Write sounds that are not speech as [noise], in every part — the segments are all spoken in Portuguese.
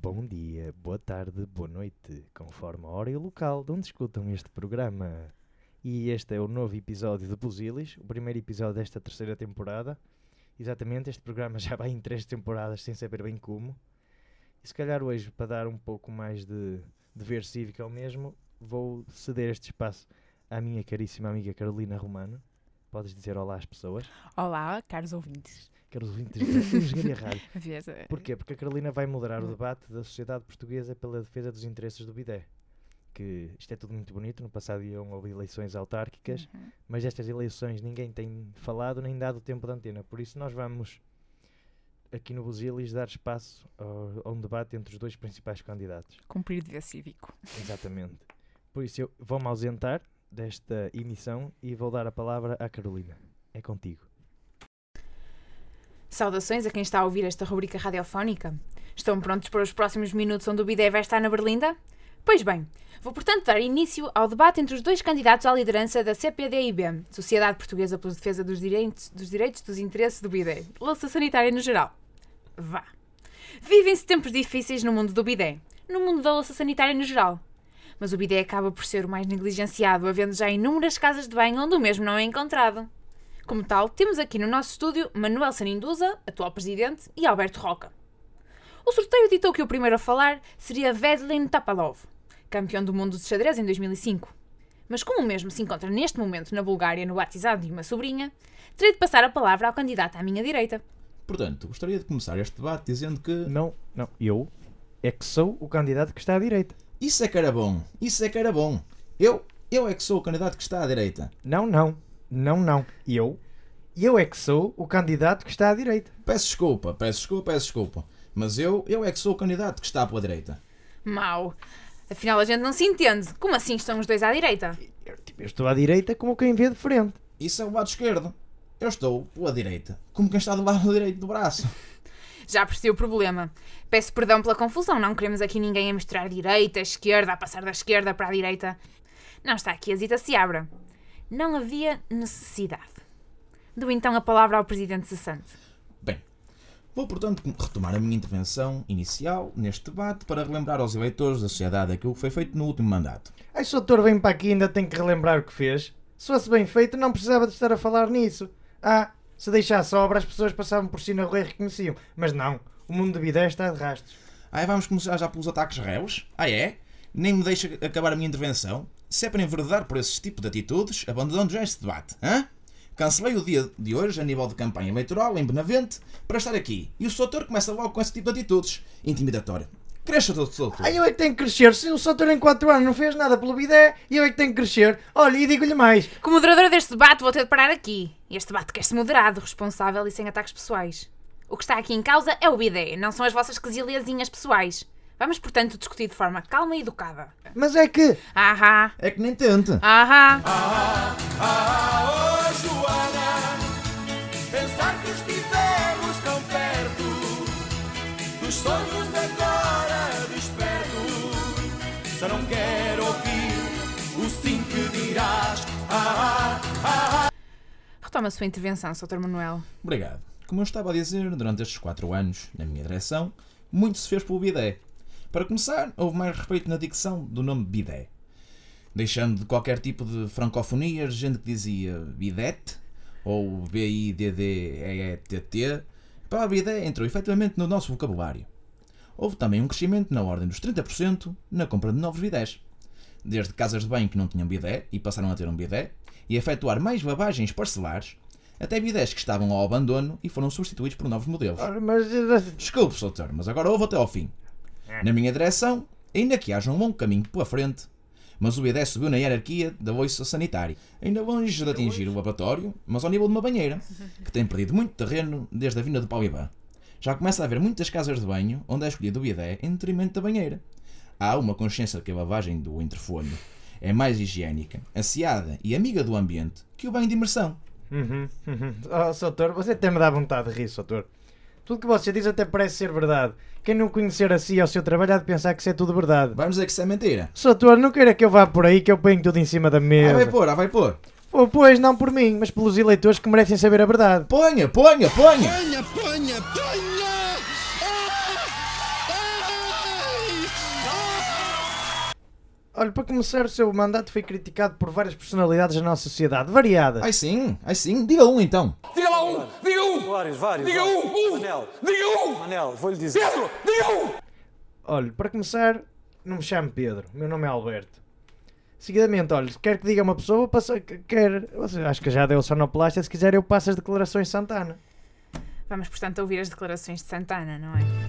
Bom dia, boa tarde, boa noite, conforme a hora e o local de onde escutam este programa. E este é o novo episódio de Busilis, o primeiro episódio desta terceira temporada. Exatamente, este programa [laughs] já vai em três temporadas sem saber bem como. E se calhar hoje, para dar um pouco mais de dever cívico ao mesmo, vou ceder este espaço à minha caríssima amiga Carolina Romano. Podes dizer olá às pessoas. Olá, caros ouvintes. Caros ouvintes, eu joguei a rádio. Porquê? Porque a Carolina vai moderar o Hum. debate da sociedade portuguesa pela defesa dos interesses do bidé. Que isto é tudo muito bonito, no passado iam houve eleições autárquicas, uhum. mas estas eleições ninguém tem falado nem dado tempo de antena. Por isso nós vamos, aqui no Busilis, dar espaço ao- a um debate entre os dois principais candidatos. Cumprir dever cívico. Exatamente. Por isso eu vou-me ausentar desta emissão e vou dar a palavra à Carolina. É contigo. Saudações a quem está a ouvir esta rubrica radiofónica. Estão prontos para os próximos minutos onde o Bidé vai estar na Berlinda? Pois bem, vou portanto dar início ao debate entre os dois candidatos à liderança da CPDIB, Sociedade Portuguesa pela Defesa dos Direitos dos, direitos dos Interesses do Bidé, louça sanitária no geral. Vá. Vivem-se tempos difíceis no mundo do bidé, no mundo da louça sanitária no geral. Mas o bidé acaba por ser o mais negligenciado, havendo já inúmeras casas de banho onde o mesmo não é encontrado. Como tal, temos aqui no nosso estúdio Manuel Saninduza, atual presidente, e Alberto Roca. O sorteio ditou que o primeiro a falar seria Vedlin Tapalov, campeão do mundo de xadrez em 2005. Mas como o mesmo se encontra neste momento na Bulgária no batizado de uma sobrinha, terei de passar a palavra ao candidato à minha direita. Portanto, gostaria de começar este debate dizendo que Não, não, eu é que sou o candidato que está à direita. isso é que era bom, isso é que era bom. Eu, eu é que sou o candidato que está à direita. Não, não. Não, não. Eu. Eu é que sou o candidato que está à direita. Peço desculpa, peço desculpa, peço desculpa. Mas eu, eu é que sou o candidato que está pela direita. Mau. Afinal, a gente não se entende. Como assim estão os dois à direita? Eu, tipo, eu estou à direita como quem vê de frente. Isso é o lado esquerdo. Eu estou pela direita, como quem está do lado [laughs] direito do braço. Já percebi o problema. Peço perdão pela confusão, não queremos aqui ninguém a misturar direita, esquerda, a passar da esquerda para a direita. Não está aqui a Zita Seabra. Não havia necessidade. Dou então a palavra ao Presidente cessante. Bem, vou portanto retomar a minha intervenção inicial neste debate para relembrar aos eleitores da sociedade aquilo que foi feito no último mandato. Ai, se o doutor vem para aqui e ainda tem que relembrar o que fez. Se fosse bem feito, não precisava de estar a falar nisso. Ah, se deixasse obra, as pessoas passavam por si na rua e reconheciam. Mas não, o mundo de bidé está de rastros. Aí vamos começar já pelos ataques réus? Ah é? Nem me deixa acabar a minha intervenção? Se é para enverdar por esse tipo de atitudes, abandono já este debate, hã? Cancelei o dia de hoje, a nível de campanha eleitoral, em Benavente, para estar aqui. E o Soutor começa logo com esse tipo de atitudes. Intimidatória. Cresça, doutor Soutor. Ai, eu é que tenho que crescer. Se o doutor em 4 anos não fez nada pelo bidé, eu é que tenho que crescer. Olha, e digo-lhe mais. Como moderadora deste debate, vou ter de parar aqui. Este debate quer-se moderado, responsável e sem ataques pessoais. O que está aqui em causa é o bidé, não são as vossas quesilhazinhas pessoais. Vamos, portanto, discutir de forma calma e educada. Mas é que... Ahá, É que nem tente. ahá. Oh, Joana, pensar que estivemos tão perto dos sonhos agora desperto. Só não quero ouvir o sim que dirás. Ah, ah, Retoma a sua intervenção, Sr. Manuel. Obrigado. Como eu estava a dizer, durante estes 4 anos, na minha direção, muito se fez pelo bidé. Para começar, houve mais respeito na dicção do nome bidé. Deixando de qualquer tipo de francofonias, gente que dizia bidete, ou B-I-D-D-E-E-T-T, a palavra bidé entrou efetivamente no nosso vocabulário. Houve também um crescimento na ordem dos 30% na compra de novos bidés. Desde casas de banho que não tinham bidé e passaram a ter um bidé, e a efetuar mais lavagens parcelares, até bidés que estavam ao abandono e foram substituídos por novos modelos. Mas... Desculpe, Soutor, mas agora houve até ao fim. Na minha direção, ainda que haja um longo caminho pela frente, mas o BD subiu na hierarquia da bolsa sanitária, ainda longe de atingir o lavatório, mas ao nível de uma banheira, que tem perdido muito terreno desde a vinda do Paulibã. Já começa a haver muitas casas de banho onde é escolhido o BD em detrimento da banheira. Há uma consciência que a lavagem do interfono é mais higiênica, asseada e amiga do ambiente que o banho de imersão. Uhum, uhum. Oh, Soutor, você até me dá vontade de rir, Soutor. Tudo que você diz até parece ser verdade. Quem não conhecer a si e ao seu trabalho há de pensar que isso é tudo verdade. Vamos dizer que isso é mentira. Soutor, não queira que eu vá por aí que eu ponho tudo em cima da Ah, vai mesa. pôr, ah, vai pôr. Oh, pois, não por mim, mas pelos eleitores que merecem saber a verdade. Ponha, ponha, ponha! Ponha, ponha, ponha! Olha, para começar, o seu mandato foi criticado por várias personalidades da nossa sociedade, variadas. Ai sim, ai sim. Diga um então. Diga lá um! Diga um! Vários, vários. Diga vários. um! Um! Manel, Diga um! Manel, vou-lhe dizer. Pedro! Diga um! Olha, para começar, não me chamo Pedro, meu nome é Alberto. Seguidamente, olha, quer que diga uma pessoa, passa, quer, você, acho que já deu sonoplastia, se quiser eu passo as declarações de Santana. Vamos, portanto, ouvir as declarações de Santana, não é?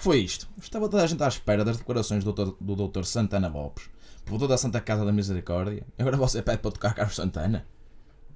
Que foi isto? Estava toda a gente à espera das declarações do Dr. do Dr. Santana Lopes, promotor da Santa Casa da Misericórdia. Agora você pede para tocar Carlos Santana?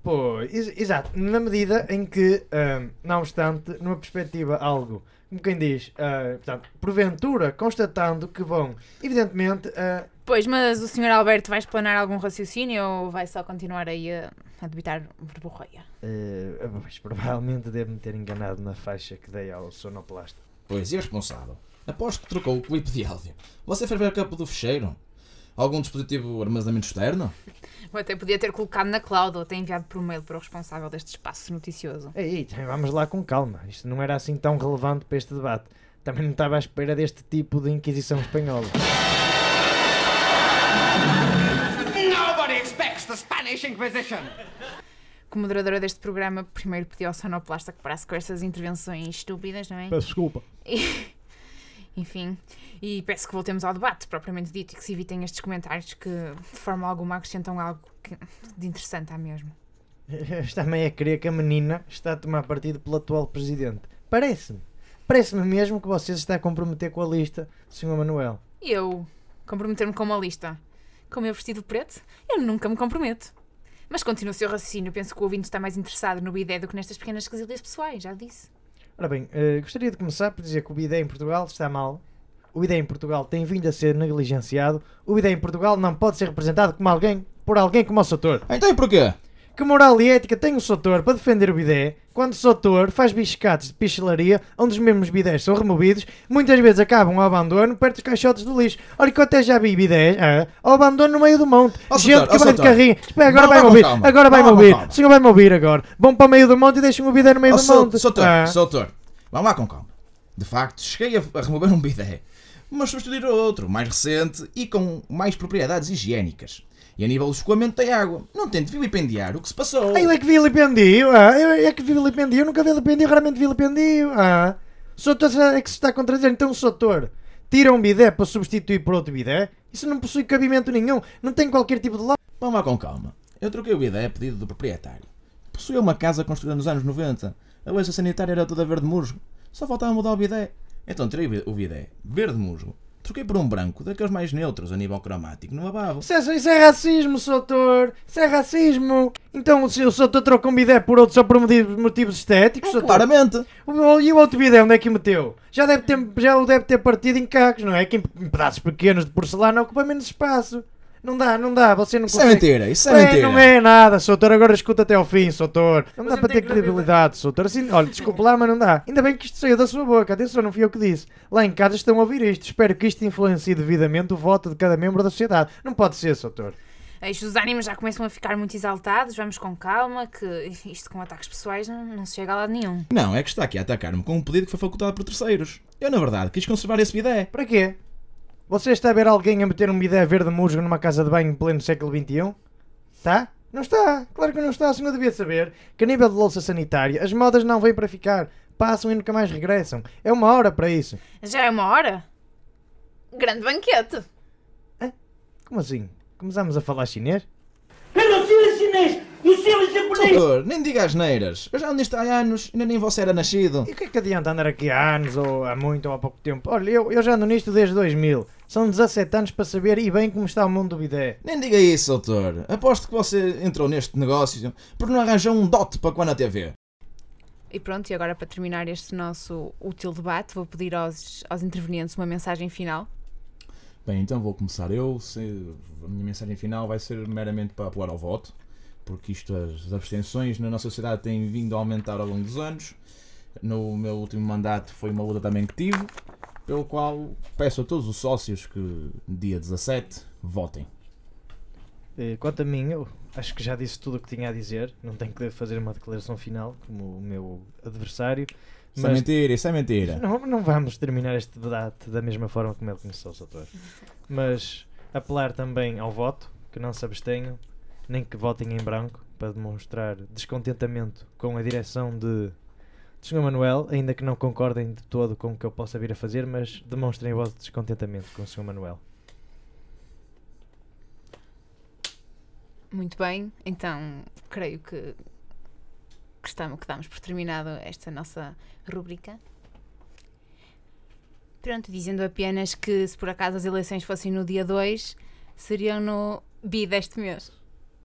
Pô, ex- exato, na medida em que, ahm, não obstante, numa perspectiva algo, como quem diz, ah, portanto, porventura, constatando que vão, evidentemente, ah, Pois, mas o Sr. Alberto vai explanar algum raciocínio ou vai só continuar aí a, a debitar verborreia? ah, pois, provavelmente devo-me ter enganado na faixa que dei ao sonoplasta. Pois, e responsável? Aposto que trocou o clipe de áudio. Você fez ver a capa do fecheiro? Algum dispositivo de armazenamento externo? Ou até podia ter colocado na cloud ou até enviado por mail para o responsável deste espaço noticioso. Ei, vamos lá com calma, isto não era assim tão relevante para este debate. Também não estava à espera deste tipo de Inquisição Espanhola. Nobody expects the Spanish Inquisition. Como moderadora deste programa, primeiro pedi ao sonoplasta que parasse com estas intervenções estúpidas, não é? desculpa. E- [laughs] Enfim, e peço que voltemos ao debate, propriamente dito, e que se evitem estes comentários que, de forma alguma, acrescentam algo que- de interessante à mesma. Está-me a crer que a menina está a tomar partido pelo atual presidente. Parece-me. Parece-me mesmo que você se está a comprometer com a lista Sr. Manuel. E eu comprometer-me com uma lista? Com o meu vestido preto? Eu nunca me comprometo. Mas continua o seu raciocínio. Penso que o ouvinte está mais interessado no bidé do que nestas pequenas quesilhas pessoais, já disse. Ora bem, eh, gostaria de começar por dizer que o bidé em Portugal está mal. O bidé em Portugal tem vindo a ser negligenciado. O bidé em Portugal não pode ser representado como alguém, por alguém como o Soutor. Então e porquê? Que moral e ética tem o Soutor para defender o bidé quando o Soutor faz biscates de pichelaria onde os mesmos bidés são removidos, muitas vezes acabam ao abandono perto dos caixotes do lixo. Olha que eu até já vi bidés ah, ao abandono no meio do monte. Ó, Gente Soutor, que ó, vai de carrinho. Espera, agora vai-me ouvir. calma. Agora vai-me ouvir. calma. O senhor vai-me ouvir agora. Vão para o meio do monte e deixam o bidé no meio Oh, do sou, monte. Soutor, Ah. Soutor, vamos lá com calma. De facto, cheguei a, a remover um bidé, mas substituir outro, mais recente e com mais propriedades higiênicas. E a nível do escoamento da água, não tente vilipendiar o que se passou. Ah, eu é que vilipendio. Ah, eu é que vilipendio. Eu nunca vilipendio, raramente vilipendio. Ah. O Soutor é que se está a contradizer. Então o Soutor tira um bidé para substituir por outro bidé. Isso não possui cabimento nenhum. Não tem qualquer tipo de lógica. Vamos lá com calma. Eu troquei o bidé a pedido do proprietário. Possuía uma casa construída nos anos 90. A louça sanitária era toda verde musgo. Só faltava mudar o bidé. Então tirei o bidé verde musgo. Troquei por um branco, daqueles mais neutros a nível cromático, lavabo. Isso é, isso é racismo, Soutor. Isso é racismo. Então o Soutor troca um bidé por outro só por motivos, estéticos, Soutor? Claramente. O- E o outro bidé, onde é que o meteu? Já, deve ter, já o deve ter partido em cacos, não é? Que em pedaços pequenos de porcelana ocupa menos espaço. Não dá, não dá, você não Isso é consegue. mentira, isso é É, mentira. não é nada, Soutor. Agora escuta até ao fim, Soutor. Não dá para ter credibilidade, Soutor. Assim, olha, desculpe lá, mas não dá. Ainda bem que isto saiu da sua boca. Atenção, não fui eu que disse. Lá em casa estão a ouvir isto. Espero que isto influencie devidamente o voto de cada membro da sociedade. Não pode ser, Soutor. Eixo, os ânimos já começam a ficar muito exaltados. Vamos com calma, que isto com ataques pessoais não, não se chega a lado nenhum. Não, é que está aqui a atacar-me com um pedido que foi facultado por terceiros. Eu, na verdade, quis conservar esse bidé. Para quê? Você está a ver alguém a meter um bidé verde musgo numa casa de banho em pleno século XXI? Tá? Não está. Claro que não está. O senhor devia saber que a nível de louça sanitária as modas não vêm para ficar. Passam e nunca mais regressam. É uma hora para isso. Já é uma hora? Grande banquete! Como assim? Começamos a falar chinês? Eu não sei chinês, sei japonês. doutor, nem diga as neiras. Eu já ando nisto há anos, ainda nem você era nascido. E o que é que adianta andar aqui há anos, ou há muito, ou há pouco tempo? Olha, eu, eu já ando nisto desde 2000. São 17 anos para saber e bem como está o mundo do bidé. Nem diga isso, doutor. Aposto que você entrou neste negócio por não arranjar um dote para quando na TV. E pronto, e agora para terminar este nosso útil debate, vou pedir aos, aos intervenientes uma mensagem final. Bem, então vou começar eu. Se- A minha mensagem final vai ser meramente para apelar ao voto, porque isto, as abstenções na nossa sociedade têm vindo a aumentar ao longo dos anos. No meu último mandato foi uma luta também que tive, pelo qual peço a todos os sócios que dia 17 votem. Eh, Quanto a mim, eu acho que já disse tudo o que tinha a dizer. Não tenho que fazer uma declaração final, como o meu adversário. Isso é mentira, isso é mentira. Não, não vamos terminar este debate da mesma forma como ele começou, Soutor. Mas apelar também ao voto, que não se abstenham, nem que votem em branco, para demonstrar descontentamento com a direção de, Sr. Manuel, ainda que não concordem de todo com o que eu possa vir a fazer, mas demonstrem o vosso descontentamento com o Sr. Manuel. Muito bem, então creio que, que, estamos, que damos por terminado esta nossa rubrica. Pronto, dizendo apenas que se por acaso as eleições fossem no dia 2, seriam no BI deste mês.